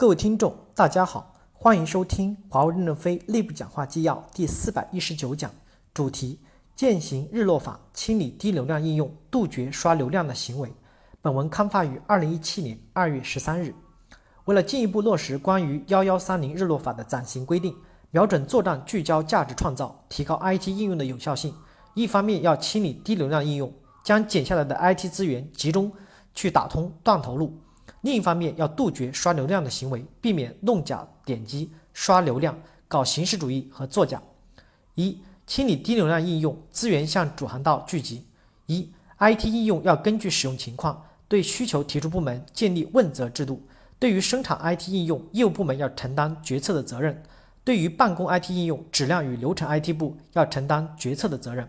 各位听众，大家好，欢迎收听华为任正非内部讲话纪要第四百一十九讲，主题：践行日落法，清理低流量应用，杜绝刷流量的行为。本文刊发于二零一七年二月十三日。为了进一步落实关于幺幺三零日落法的暂行规定，瞄准作战聚焦价值创造，提高 IT 应用的有效性，一方面要清理低流量应用，将减下来的 IT 资源集中去打通断头路；另一方面要杜绝刷流量的行为，避免弄假点击、刷流量、搞形式主义和作假。一、清理低流量应用，资源向主航道聚集。一、IT 应用要根据使用情况，对需求提出部门建立问责制度。对于生产 IT 应用，业务部门要承担决策的责任；对于办公 IT 应用，质量与流程 IT 部要承担决策的责任。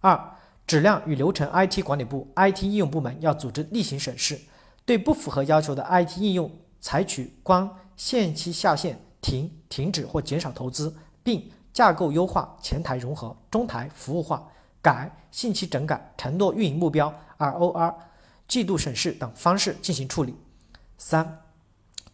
二、质量与流程 IT 管理部、IT 应用部门要组织例行审视，对不符合要求的 IT 应用，采取关限期下线、停、停止或减少投资，并架构优化、前台融合、中台服务化、改信息整改、承诺运营目标 ROR、季度审视等方式进行处理。三。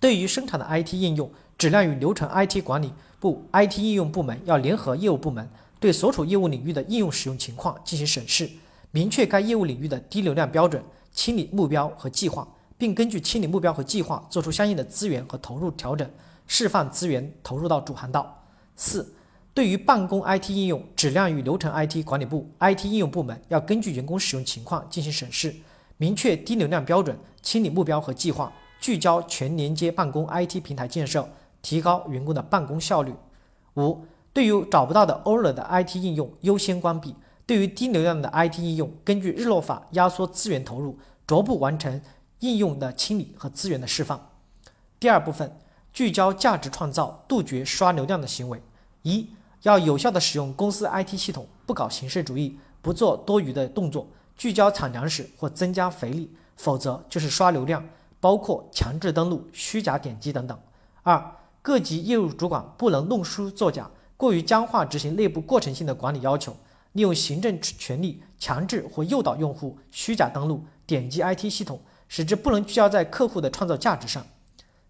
对于生产的 IT 应用，质量与流程 IT 管理部、IT 应用部门要联合业务部门，对所处业务领域的应用使用情况进行审视，明确该业务领域的低流量标准、清理目标和计划，并根据清理目标和计划做出相应的资源和投入调整，释放资源投入到主航道。四、对于办公 IT 应用，质量与流程 IT 管理部、IT 应用部门要根据员工使用情况进行审视，明确低流量标准、清理目标和计划。聚焦全连接办公 IT 平台建设，提高员工的办公效率。五、对于找不到的 o r 的 IT 应用优先关闭。对于低流量的 IT 应用，根据日落法压缩资源投入，逐步完成应用的清理和资源的释放。第二部分，聚焦价值创造，杜绝刷流量的行为。一、要有效的使用公司 IT 系统，不搞形式主义，不做多余的动作，聚焦产粮食或增加肥力，否则就是刷流量。包括强制登录、虚假点击等等。二、各级业务主管不能弄虚作假，过于僵化执行内部过程性的管理要求，利用行政权力强制或诱导用户虚假登录、点击 IT 系统，使之不能聚焦在客户的创造价值上。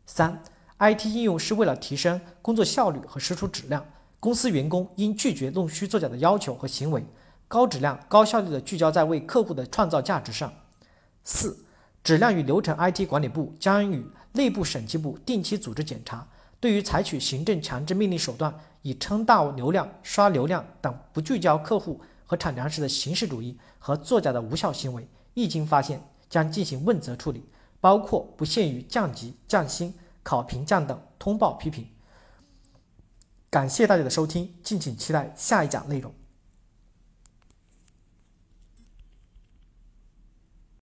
三、IT 应用是为了提升工作效率和输出质量，公司员工应拒绝弄虚作假的要求和行为，高质量、高效率的聚焦在为客户的创造价值上。四。质量与流程 IT 管理部将与内部审计部定期组织检查，对于采取行政强制命令手段以撑大流量、刷流量等不聚焦客户和产粮食的形式主义和作假的无效行为，一经发现将进行问责处理，包括不限于降级、降薪、考评降等，通报批评。感谢大家的收听，敬请期待下一讲内容。